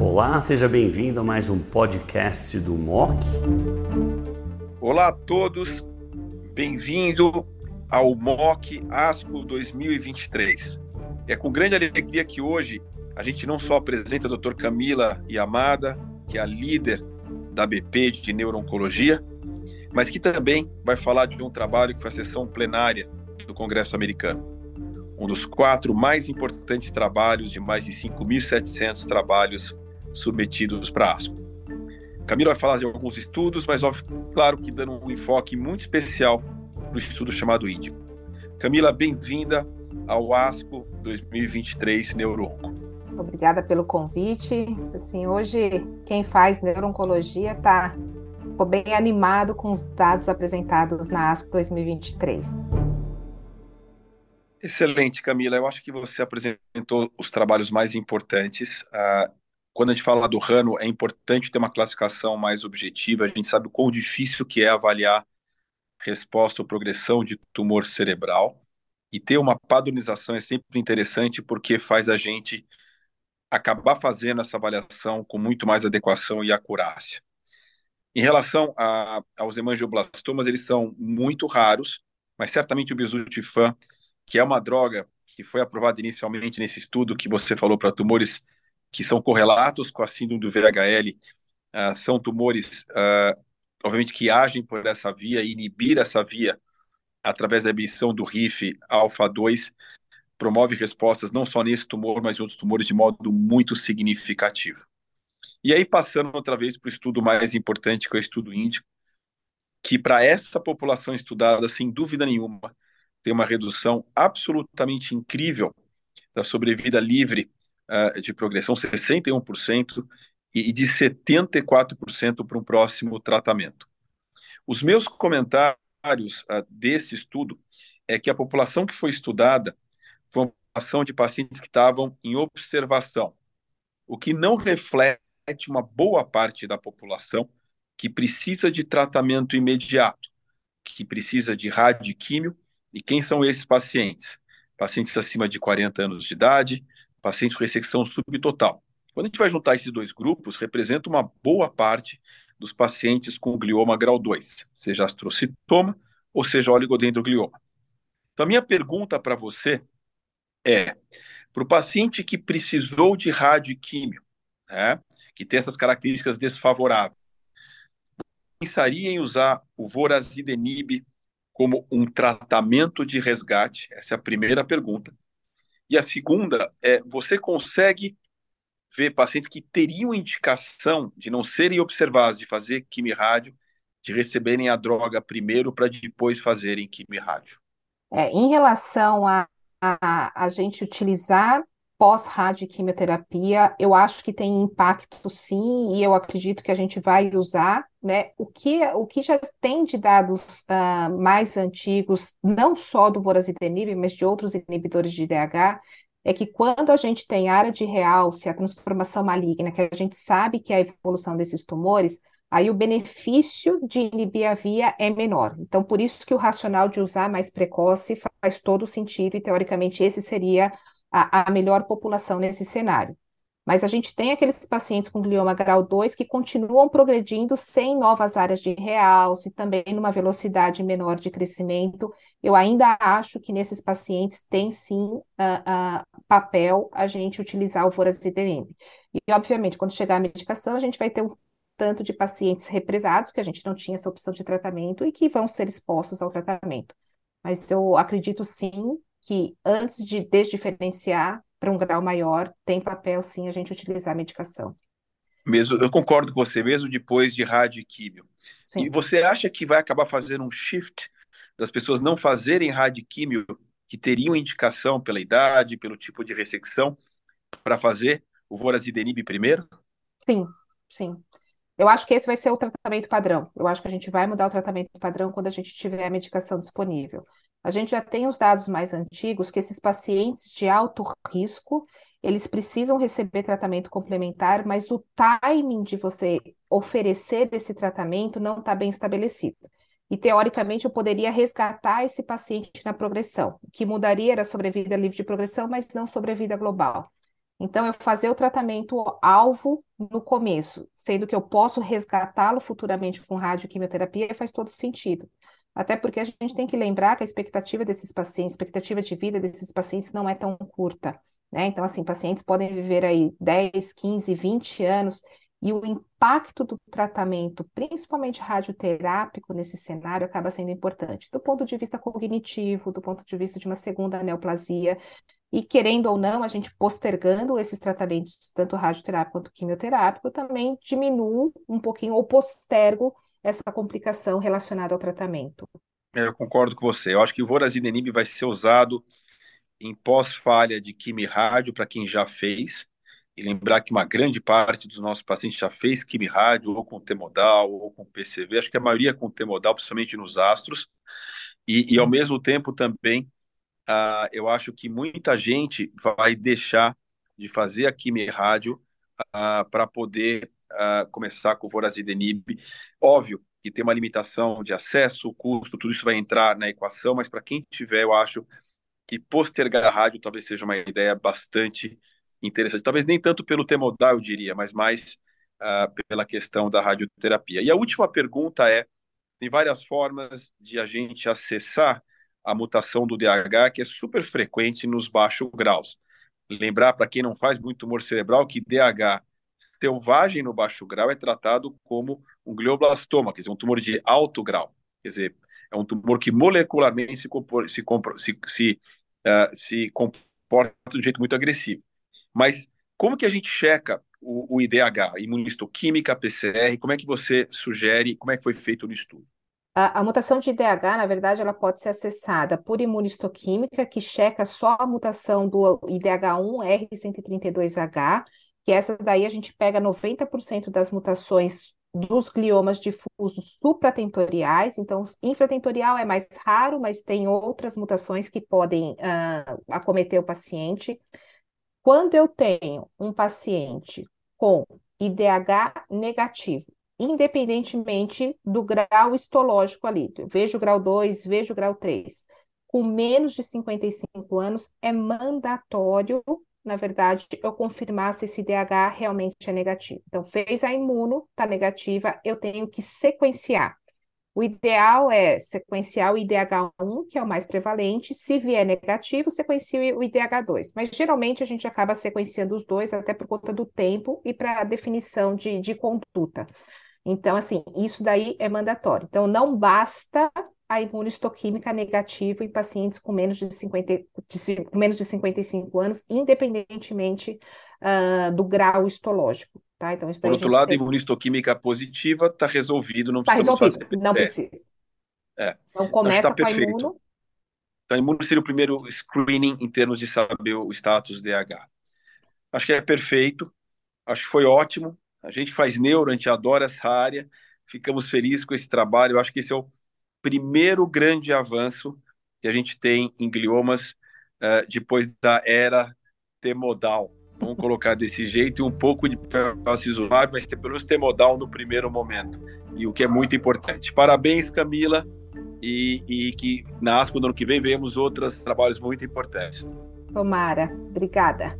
Olá, seja bem-vindo a mais um podcast do MOC. Olá a todos, bem-vindo ao MOC ASCO 2023. É com grande alegria que hoje a gente não só apresenta a doutora Camila Yamada, que é a líder da BP de Neurooncologia, mas que também vai falar de um trabalho que foi a sessão plenária do Congresso Americano. Um dos quatro mais importantes trabalhos de mais de 5.700 trabalhos submetidos para ASCO. Camila vai falar de alguns estudos, mas óbvio, claro que dando um enfoque muito especial para o estudo chamado Índico. Camila, bem-vinda ao ASCO 2023 Neuronco. Obrigada pelo convite. Assim, hoje quem faz neurooncologia está bem animado com os dados apresentados na ASCO 2023. Excelente, Camila. Eu acho que você apresentou os trabalhos mais importantes. Uh, quando a gente fala do Rano, é importante ter uma classificação mais objetiva. A gente sabe o quão difícil que é avaliar resposta ou progressão de tumor cerebral. E ter uma padronização é sempre interessante porque faz a gente acabar fazendo essa avaliação com muito mais adequação e acurácia. Em relação a, aos hemangioblastomas, eles são muito raros, mas certamente o bisultifan, que é uma droga que foi aprovada inicialmente nesse estudo que você falou para tumores que são correlatos com a síndrome do VHL, uh, ah, são tumores, uh, obviamente, que agem por essa via inibir essa via através da emissão do RIF alfa-2 promove respostas não só nesse tumor, mas em outros tumores de modo muito significativo. E aí, passando outra vez para o estudo mais importante, que é o estudo índico, que para essa população estudada, sem dúvida nenhuma, tem uma redução absolutamente incrível da sobrevida livre uh, de progressão, 61%, e de 74% para um próximo tratamento. Os meus comentários uh, desse estudo é que a população que foi estudada foi uma população de pacientes que estavam em observação, o que não reflete uma boa parte da população que precisa de tratamento imediato, que precisa de radioquímio. E quem são esses pacientes? Pacientes acima de 40 anos de idade, pacientes com ressecção subtotal. Quando a gente vai juntar esses dois grupos, representa uma boa parte dos pacientes com glioma grau 2, seja astrocitoma ou seja oligodendroglioma. Então, a minha pergunta para você é: para o paciente que precisou de rádio e químio, né, que tem essas características desfavoráveis, pensaria em usar o vorazidenib como um tratamento de resgate? Essa é a primeira pergunta. E a segunda é: você consegue ver pacientes que teriam indicação de não serem observados, de fazer quimirádio, de receberem a droga primeiro para depois fazerem quimirádio? É, em relação a, a, a gente utilizar pós-radioquimioterapia, eu acho que tem impacto sim, e eu acredito que a gente vai usar, né? O que, o que já tem de dados uh, mais antigos, não só do vorazidenib, mas de outros inibidores de IDH, é que quando a gente tem área de realce, a transformação maligna, que a gente sabe que é a evolução desses tumores, aí o benefício de inibir a via é menor. Então, por isso que o racional de usar mais precoce faz todo sentido, e teoricamente esse seria a, a melhor população nesse cenário. Mas a gente tem aqueles pacientes com glioma grau 2 que continuam progredindo sem novas áreas de realce, também numa velocidade menor de crescimento. Eu ainda acho que nesses pacientes tem sim uh, uh, papel a gente utilizar o vorazidenib. E, obviamente, quando chegar a medicação, a gente vai ter um tanto de pacientes represados, que a gente não tinha essa opção de tratamento e que vão ser expostos ao tratamento. Mas eu acredito sim que antes de desdiferenciar para um grau maior, tem papel sim a gente utilizar a medicação. Mesmo, eu concordo com você, mesmo depois de rádio e químio. Sim. E você acha que vai acabar fazendo um shift das pessoas não fazerem rádio e químio que teriam indicação pela idade, pelo tipo de ressecção, para fazer o vorazidenib primeiro? Sim, sim. Eu acho que esse vai ser o tratamento padrão. Eu acho que a gente vai mudar o tratamento padrão quando a gente tiver a medicação disponível. A gente já tem os dados mais antigos que esses pacientes de alto risco, eles precisam receber tratamento complementar, mas o timing de você oferecer esse tratamento não está bem estabelecido. E, teoricamente, eu poderia resgatar esse paciente na progressão. O que mudaria era a sobrevida livre de progressão, mas não sobrevida global. Então, eu fazer o tratamento alvo no começo, sendo que eu posso resgatá-lo futuramente com radioquimioterapia, faz todo sentido. Até porque a gente tem que lembrar que a expectativa desses pacientes, expectativa de vida desses pacientes não é tão curta. Né? Então, assim, pacientes podem viver aí 10, 15, 20 anos e o impacto do tratamento, principalmente radioterápico, nesse cenário, acaba sendo importante, do ponto de vista cognitivo, do ponto de vista de uma segunda neoplasia. E querendo ou não, a gente postergando esses tratamentos, tanto radioterápico quanto quimioterápico, também diminui um pouquinho ou postergo essa complicação relacionada ao tratamento. É, eu concordo com você. Eu acho que o vorazidenib vai ser usado em pós-falha de quimio-rádio para quem já fez, e lembrar que uma grande parte dos nossos pacientes já fez quimio-rádio ou com temodal ou com PCV, acho que a maioria com temodal, principalmente nos astros, e, e ao mesmo tempo também, uh, eu acho que muita gente vai deixar de fazer a quimio-rádio uh, para poder uh, começar com o vorazidenib. Óbvio que tem uma limitação de acesso, custo, tudo isso vai entrar na equação, mas para quem tiver, eu acho que postergar a rádio talvez seja uma ideia bastante interessante. Talvez nem tanto pelo temodal, eu diria, mas mais uh, pela questão da radioterapia. E a última pergunta é: tem várias formas de a gente acessar a mutação do DH, que é super frequente nos baixos graus. Lembrar, para quem não faz muito tumor cerebral, que DH selvagem no baixo grau é tratado como um glioblastoma, quer dizer, um tumor de alto grau. Quer dizer, é um tumor que molecularmente se, se, se, se, uh, se comporta de um jeito muito agressivo. Mas como que a gente checa o, o IDH, imunistoquímica, PCR, como é que você sugere, como é que foi feito no estudo? A, a, mutação de IDH, na verdade, ela pode ser acessada por imunistoquímica, que checa só a mutação do IDH1 R132H, que essa daí a gente pega 90% das mutações dos gliomas difusos supratentoriais, então infratentorial é mais raro, mas tem outras mutações que podem uh, acometer o paciente. Quando eu tenho um paciente com IDH negativo, independentemente do grau histológico ali, vejo grau 2, vejo grau 3, com menos de 55 anos, é mandatório na verdade, eu confirmasse se esse DH realmente é negativo. Então, fez a imuno, está negativa, eu tenho que sequenciar. O ideal é sequenciar o IDH1, que é o mais prevalente. Se vier negativo, sequencie o IDH2. Mas geralmente a gente acaba sequenciando os dois, até por conta do tempo e para definição de, de conduta. Então, assim, isso daí é mandatório. Então, não basta a imunistoquímica negativa em pacientes com menos de, 50, de, com menos de 55 anos, independentemente uh, do grau histológico. Tá? Então, Por outro lado, a imunistoquímica positiva está resolvido, não tá resolvido, fazer. Não precisa. É. Então, começa tá com a imuno. Então, imuno seria o primeiro screening em termos de saber o status DH. Acho que é perfeito, acho que foi ótimo. A gente faz neuro, a gente adora essa área, ficamos felizes com esse trabalho. Acho que esse é o primeiro grande avanço que a gente tem em gliomas uh, depois da era temodal. Vamos colocar desse jeito um pouco de pacizumab, mas pelo menos temodal no primeiro momento. E o que é muito importante. Parabéns, Camila, e, e que na ASCO no ano que vem venhamos outros trabalhos muito importantes. Tomara. Obrigada.